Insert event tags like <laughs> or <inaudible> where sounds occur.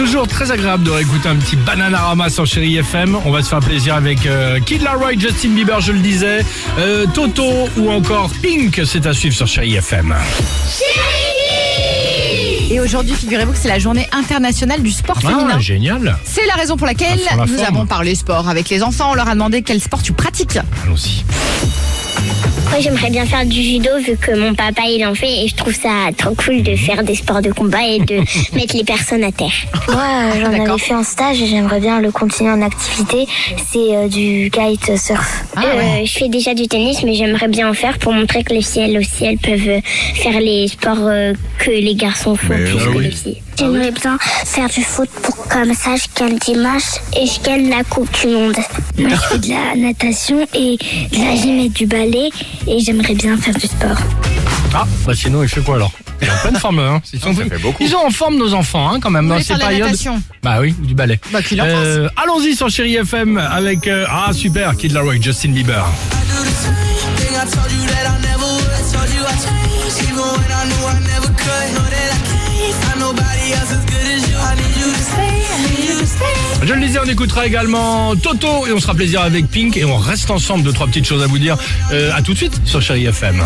Toujours très agréable de réécouter un petit Bananarama sur Chéri FM. On va se faire plaisir avec euh, Kid Laroi, Justin Bieber, je le disais, euh, Toto ou encore Pink. C'est à suivre sur Chéri FM. Et aujourd'hui, figurez-vous que c'est la journée internationale du sport féminin. Ah, génial. C'est la raison pour laquelle la nous forme. avons parlé sport avec les enfants. On leur a demandé quel sport tu pratiques. Allons-y. Moi, j'aimerais bien faire du judo vu que mon papa il en fait et je trouve ça trop cool de faire des sports de combat et de <laughs> mettre les personnes à terre. Moi, euh, j'en avais fait en stage et j'aimerais bien le continuer en activité. C'est euh, du kite surf. Ah Euh, ouais. Je fais déjà du tennis mais j'aimerais bien en faire pour montrer que les filles elles aussi elles peuvent faire les sports euh, que les garçons font plus ah que oui. les filles. J'aimerais bien faire du foot pour comme ça je gagne dimanche et je gagne la coupe du monde. Moi je fais de la natation et de la gym et du ballet et j'aimerais bien faire du sport. Ah, bah sinon, il fait quoi alors Il est en pleine forme, hein. <laughs> Ils sont, ils sont en forme, nos enfants, hein, quand même, Vous dans ces périodes. Bah oui, ou du ballet. Bah, qu'il en Euh, Allons-y sur Chéri FM avec. euh, ah, super, Kid Laroi, Justin Bieber. Je le disais, on écoutera également Toto et on sera plaisir avec Pink et on reste ensemble. Deux, trois petites choses à vous dire. Euh, à tout de suite sur Chéri FM.